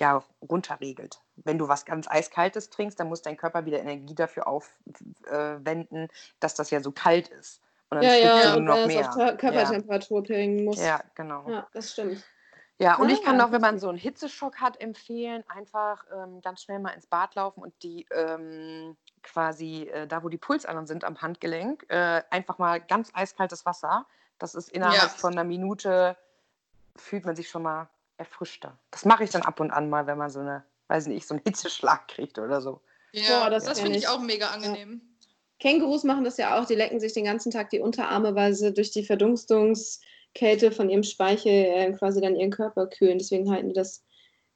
ja, runterregelt. Wenn du was ganz Eiskaltes trinkst, dann muss dein Körper wieder Energie dafür aufwenden, dass das ja so kalt ist. Und dann ja, ja, du und noch mehr. auf Körpertemperatur bringen muss. Ja, ja, genau. Ja, das stimmt. Ja, und ich Ah, kann auch, wenn man so einen Hitzeschock hat, empfehlen, einfach ähm, ganz schnell mal ins Bad laufen und die ähm, quasi äh, da, wo die Pulsadern sind am Handgelenk, äh, einfach mal ganz eiskaltes Wasser. Das ist innerhalb Ja. von einer Minute, fühlt man sich schon mal erfrischter. Das mache ich dann ab und an mal, wenn man so eine, weiß nicht, so einen Hitzeschlag kriegt oder so. Ja, Boah, das das, finde ich auch mega angenehm. Kängurus machen das ja auch, die lecken sich den ganzen Tag die Unterarme, weil sie durch die Verdunstungskälte von ihrem Speichel äh, quasi dann ihren Körper kühlen. Deswegen halten die das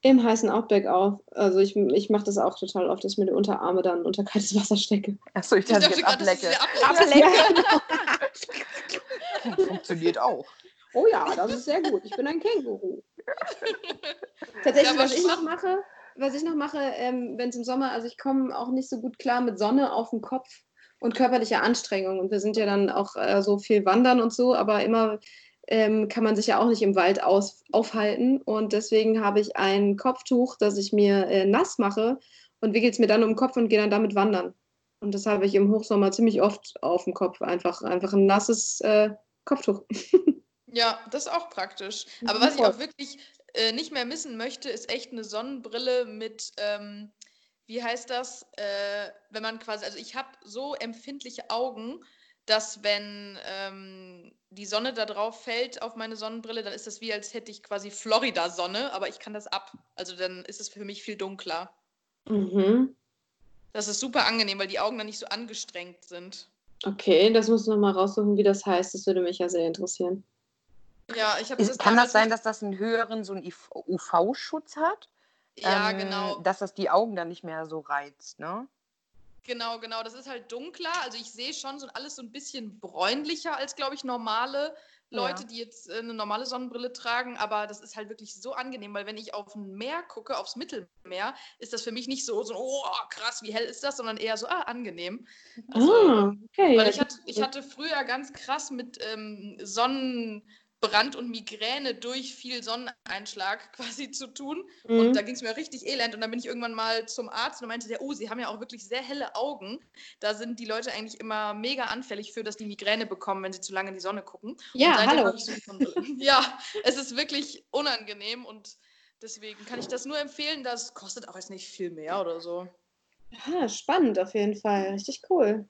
im heißen Outback auf. Also ich, ich mache das auch total oft, dass ich mir die Unterarme dann unter kaltes Wasser stecke. Achso, ich Ich dachte dachte jetzt gerade, dass ablecke. ablecke. Ja, Funktioniert auch. Oh ja, das ist sehr gut. Ich bin ein Känguru. Tatsächlich, Ja, was ich noch mache, was ich noch mache, ähm, wenn es im Sommer, also ich komme auch nicht so gut klar mit Sonne auf dem Kopf und körperlicher Anstrengung. Und wir sind ja dann auch äh, so viel wandern und so, aber immer ähm, kann man sich ja auch nicht im Wald aus, aufhalten. Und deswegen habe ich ein Kopftuch, das ich mir äh, nass mache und wickel es mir dann um den Kopf und gehe dann damit wandern. Und das habe ich im Hochsommer ziemlich oft auf dem Kopf. Einfach, einfach ein nasses äh, Kopftuch. Ja, das ist auch praktisch. Aber Mhm, was ich auch wirklich äh, nicht mehr missen möchte, ist echt eine Sonnenbrille mit, ähm, wie heißt das, äh, wenn man quasi, also ich habe so empfindliche Augen, dass wenn ähm, die Sonne da drauf fällt auf meine Sonnenbrille, dann ist das wie, als hätte ich quasi Florida-Sonne, aber ich kann das ab. Also dann ist es für mich viel dunkler. Mhm. Das ist super angenehm, weil die Augen dann nicht so angestrengt sind. Okay, das muss ich noch mal raussuchen, wie das heißt. Das würde mich ja sehr interessieren. Ja, ich habe Ist, kann das sein, dass das einen höheren so einen UV-Schutz hat? Ja, Ähm, genau. Dass das die Augen dann nicht mehr so reizt, ne? Genau, genau. Das ist halt dunkler. Also ich sehe schon so alles so ein bisschen bräunlicher als, glaube ich, normale Leute, Ja. die jetzt äh, eine normale Sonnenbrille tragen. Aber das ist halt wirklich so angenehm, weil wenn ich auf ein Meer gucke, aufs Mittelmeer, ist das für mich nicht so, so oh krass, wie hell ist das, sondern eher so, ah, angenehm. Also, ah, okay. weil ich hatte, ich hatte früher ganz krass mit ähm, Sonnenbrand und Migräne durch viel Sonneneinschlag quasi zu tun. Mhm. Und da ging es mir richtig elend. Und dann bin ich irgendwann mal zum Arzt und meinte der, oh, Sie haben ja auch wirklich sehr helle Augen. Da sind die Leute eigentlich immer mega anfällig für, dass die Migräne bekommen, wenn sie zu lange in die Sonne gucken. ja, hallo. ja, es ist wirklich unangenehm und deswegen kann ich das nur empfehlen. Das kostet auch jetzt nicht viel mehr oder so. Ah, spannend auf jeden Fall. Richtig cool.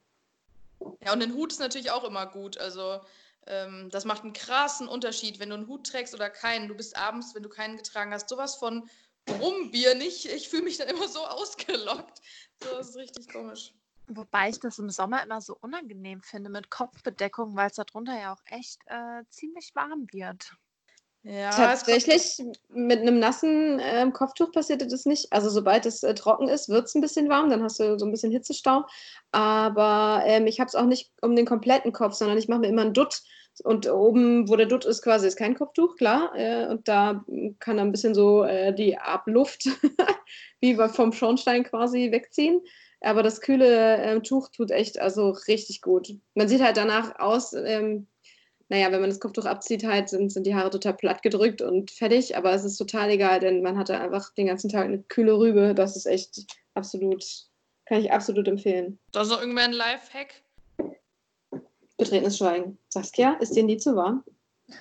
Ja, und ein Hut ist natürlich auch immer gut. Also ähm, das macht einen krassen Unterschied, wenn du einen Hut trägst oder keinen. Du bist abends, wenn du keinen getragen hast, sowas von Brumbier nicht. Ich fühle mich dann immer so ausgelockt. So, das ist richtig komisch. Wobei ich das im Sommer immer so unangenehm finde mit Kopfbedeckung, weil es darunter ja auch echt äh, ziemlich warm wird. Ja, Tatsächlich, mit einem nassen ähm, Kopftuch passiert das nicht. Also sobald es äh, trocken ist, wird es ein bisschen warm, dann hast du so ein bisschen Hitzestau. Aber ähm, ich habe es auch nicht um den kompletten Kopf, sondern ich mache mir immer einen Dutt. Und oben, wo der Dutt ist, quasi ist kein Kopftuch, klar. Äh, und da kann dann ein bisschen so äh, die Abluft wie vom Schornstein quasi wegziehen. Aber das kühle ähm, Tuch tut echt also richtig gut. Man sieht halt danach aus, ähm, naja, wenn man das Kopftuch abzieht, halt sind, sind die Haare total platt gedrückt und fertig, aber es ist total egal, denn man hatte einfach den ganzen Tag eine kühle Rübe. Das ist echt absolut, kann ich absolut empfehlen. Da ist noch irgendwer ein Lifehack. Betretenes Schweigen. Saskia, ist dir nie zu warm?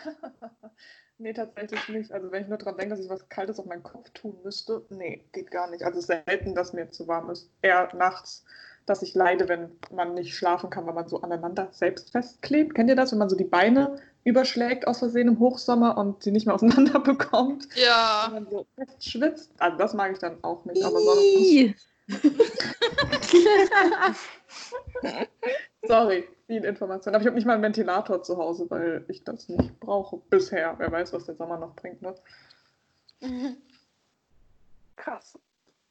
Nee, tatsächlich nicht. Also wenn ich nur dran denke, dass ich was Kaltes auf meinen Kopf tun müsste, nee, geht gar nicht. Also selten, dass mir zu warm ist. Eher nachts, dass ich leide, wenn man nicht schlafen kann, weil man so aneinander selbst festklebt. Kennt ihr das, wenn man so die Beine überschlägt aus Versehen im Hochsommer und sie nicht mehr auseinander bekommt? Ja. Wenn man so fest schwitzt. Also das mag ich dann auch nicht. Aber sonst, sorry, viel Information. Aber ich habe nicht mal einen Ventilator zu Hause, weil ich das nicht brauche bisher. Wer weiß, was der Sommer noch bringt. Ne? Krass.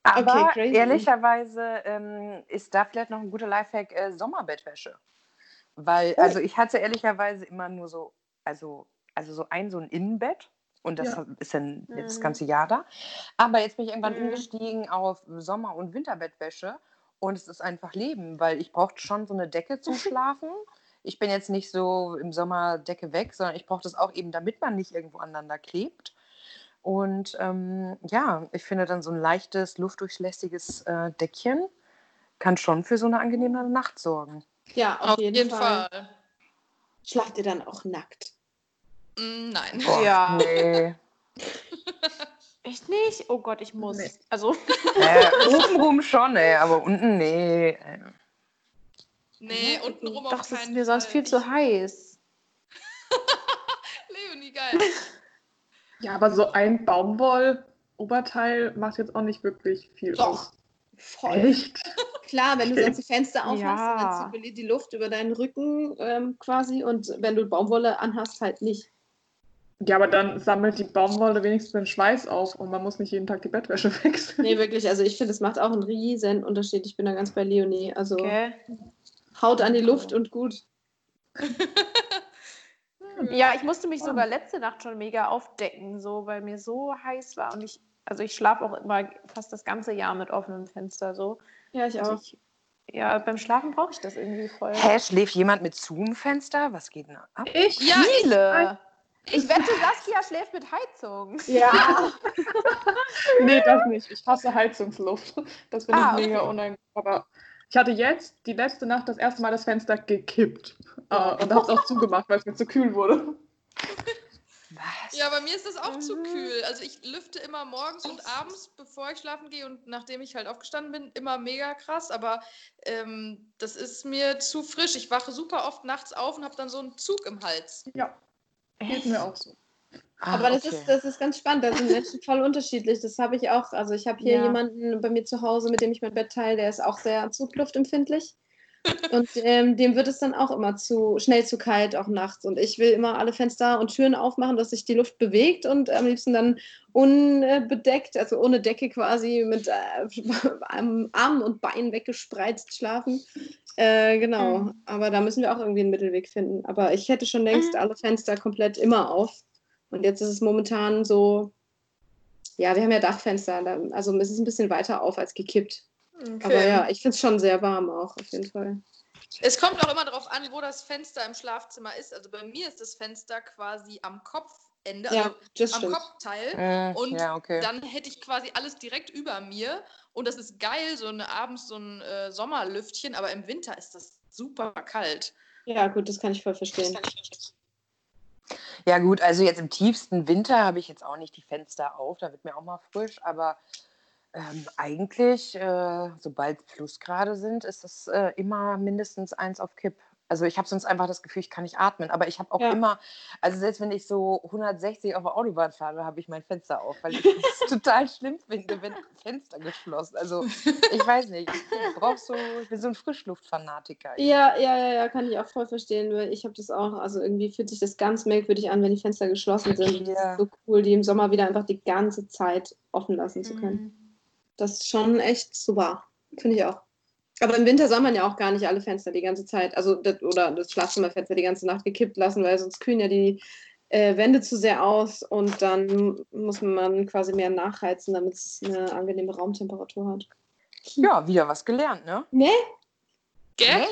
Aber Okay, ehrlicherweise ähm, ist da vielleicht noch ein guter Lifehack äh, Sommerbettwäsche. Weil, also ich hatte ehrlicherweise immer nur so, also, also so ein, so ein Innenbett. Und das Ja. ist dann das Mhm. ganze Jahr da. Aber jetzt bin ich irgendwann Mhm. umgestiegen auf Sommer- und Winterbettwäsche. Und es ist einfach Leben, weil ich brauche schon so eine Decke zum Schlafen. Ich bin jetzt nicht so im Sommer Decke weg, sondern ich brauche das auch eben, damit man nicht irgendwo aneinander klebt. Und ähm, ja, ich finde dann so ein leichtes, luftdurchlässiges äh, Deckchen kann schon für so eine angenehme Nacht sorgen. Ja, auf, Auf jeden, Fall. Schlaft ihr dann auch nackt? Mm, Nein. Boah, Ja. Nee. Echt nicht? Oh Gott, ich muss. Nee. Also, äh, obenrum schon, ey, aber unten nee. Äh, Nee, untenrum auf doch, das ist keinen mir sonst Fall. viel zu heiß. Leonie, geil. Ja, aber so ein Baumwoll-Oberteil macht jetzt auch nicht wirklich viel Doch. aus. Voll. Echt? Klar, wenn du sonst die Fenster aufmachst, Ja. dann zirkuliert die Luft über deinen Rücken ähm, quasi und wenn du Baumwolle anhast, halt nicht. Ja, aber dann sammelt die Baumwolle wenigstens den Schweiß auf und man muss nicht jeden Tag die Bettwäsche wechseln. Nee, wirklich, also ich finde, es macht auch einen riesen Unterschied. Ich bin da ganz bei Leonie. Also Okay. Haut an die Luft und gut. Ja, ich musste mich sogar letzte Nacht schon mega aufdecken, so, weil mir so heiß war. Und ich, also ich schlafe auch immer fast das ganze Jahr mit offenem Fenster so. Ja, ich Also auch. ich, ja, beim Schlafen brauche ich das irgendwie voll. Hä, schläft jemand mit Zoom-Fenster? Was geht denn ab? Ich? Ja, ich, Viele. Ich wette, Saskia schläft mit Heizung. Ja. Nee, das nicht. Ich hasse Heizungsluft. Das finde ich Ah, mega okay. unangenehm. Aber ich hatte jetzt die letzte Nacht das erste Mal das Fenster gekippt. Äh, und habe es auch zugemacht, weil es mir zu kühl wurde. Was? ja, bei mir ist das auch zu Mhm. kühl. Also ich lüfte immer morgens und abends, bevor ich schlafen gehe und nachdem ich halt aufgestanden bin, immer mega krass. Aber ähm, das ist mir zu frisch. Ich wache super oft nachts auf und habe dann so einen Zug im Hals. Ja, geht mir auch so. Ah, Aber das, okay. ist, das ist ganz spannend. Da sind Menschen voll unterschiedlich. Das habe ich auch. Also ich habe hier Ja. jemanden bei mir zu Hause, mit dem ich mein Bett teile, der ist auch sehr zugluftempfindlich. Und ähm, dem wird es dann auch immer zu schnell zu kalt, auch nachts. Und ich will immer alle Fenster und Türen aufmachen, dass sich die Luft bewegt und am liebsten dann unbedeckt, also ohne Decke quasi mit äh, Armen und Beinen weggespreizt schlafen. Äh, genau. Mhm. Aber da müssen wir auch irgendwie einen Mittelweg finden. Aber ich hätte schon längst Mhm. alle Fenster komplett immer auf. Und jetzt ist es momentan so, ja, wir haben ja Dachfenster, da- also es ist ein bisschen weiter auf als gekippt. Aber ja, ich finde es schon sehr warm auch, auf jeden Fall. Es kommt auch immer darauf an, wo das Fenster im Schlafzimmer ist. Also bei mir ist das Fenster quasi am Kopfende, also Ja, das am stimmt. Kopfteil. Mm, Und ja, okay. dann hätte ich quasi alles direkt über mir. Und das ist geil, so eine abends so ein äh, Sommerlüftchen, aber im Winter ist das super kalt. Ja, gut, das kann ich voll verstehen. Ja, gut, also jetzt im tiefsten Winter habe ich jetzt auch nicht die Fenster auf, da wird mir auch mal frisch, aber ähm, eigentlich, äh, sobald Plusgrade sind, ist es äh, immer mindestens eins auf Kipp. Also ich habe sonst einfach das Gefühl, ich kann nicht atmen. Aber ich habe auch Ja. immer, also selbst wenn ich so 160 auf der Autobahn fahre, habe ich mein Fenster auf, weil ich es total schlimm finde, wenn Fenster geschlossen. Also ich weiß nicht, ich brauche so, ich bin so ein Frischluftfanatiker. Ja, ja, ja, ja, kann ich auch voll verstehen, weil ich habe das auch, also irgendwie fühlt sich das ganz merkwürdig an, wenn die Fenster geschlossen sind. Ja. ist so cool, die im Sommer wieder einfach die ganze Zeit offen lassen zu können. Mhm. Das ist schon echt super. Finde ich auch. Aber im Winter soll man ja auch gar nicht alle Fenster die ganze Zeit, also das, oder das Schlafzimmerfenster die ganze Nacht gekippt lassen, weil sonst kühlen ja die äh, Wände zu sehr aus und dann muss man quasi mehr nachheizen, damit es eine angenehme Raumtemperatur hat. Ja, wieder was gelernt, ne? Ne? Gell?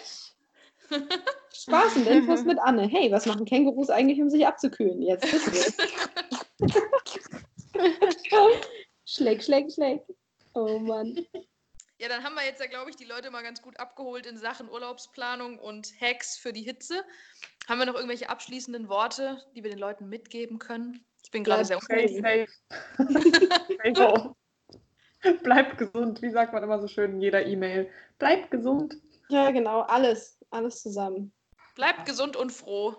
Spaß und Infos mit Anne. Hey, was machen Kängurus eigentlich, um sich abzukühlen? Jetzt wissen wir es. schläg, schläg, schläg. Oh Mann. Ja, dann haben wir jetzt ja, glaube ich, die Leute mal ganz gut abgeholt in Sachen Urlaubsplanung und Hacks für die Hitze. Haben wir noch irgendwelche abschließenden Worte, die wir den Leuten mitgeben können? Ich bin gerade sehr. Safe. Bleibt gesund, wie sagt man immer so schön in jeder E-Mail. Bleibt gesund. Ja, genau, alles. Alles zusammen. Bleibt gesund und froh.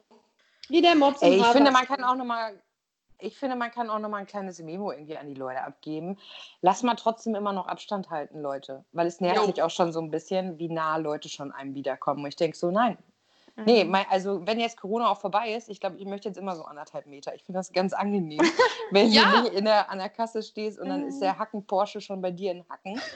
Wie der Mops Ey, ich finde, man kann auch noch mal ich finde, man kann auch noch mal ein kleines Memo irgendwie an die Leute abgeben. Lass mal trotzdem immer noch Abstand halten, Leute. Weil es nervt Jo. mich auch schon so ein bisschen, wie nah Leute schon einem wiederkommen. Und ich denke so, nein. Nee, mein, also wenn jetzt Corona auch vorbei ist, ich glaube, ich möchte jetzt immer so anderthalb Meter. Ich finde das ganz angenehm, wenn Ja. du in der, an der Kasse stehst und dann ist der Hacken Porsche schon bei dir in Hacken.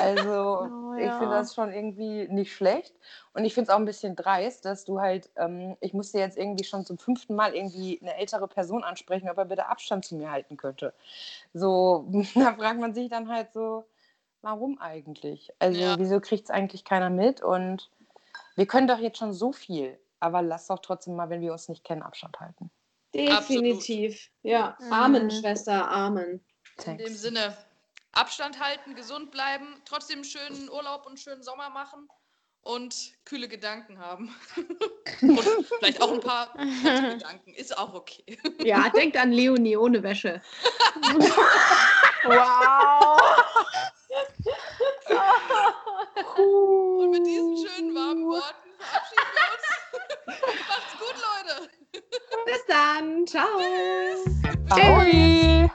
Also Oh, ich ja. finde das schon irgendwie nicht schlecht. Und ich finde es auch ein bisschen dreist, dass du halt, ähm, ich musste jetzt irgendwie schon zum fünften Mal irgendwie eine ältere Person ansprechen, ob er bitte Abstand zu mir halten könnte. So, da fragt man sich dann halt so, warum eigentlich? Also Ja. wieso kriegt es eigentlich keiner mit? Und wir können doch jetzt schon so viel, aber lass doch trotzdem mal, wenn wir uns nicht kennen, Abstand halten. Definitiv. Ja, Mhm. Amen, Schwester, Amen. In Thanks. dem Sinne, Abstand halten, gesund bleiben, trotzdem einen schönen Urlaub und einen schönen Sommer machen und kühle Gedanken haben. und vielleicht auch ein paar Gedanken. Ist auch okay. Ja, denkt an Leonie ohne Wäsche. Wow! Und mit diesen schönen warmen Worten verabschieden wir uns. Macht's gut, Leute. Bis dann. Ciao. Ahoi!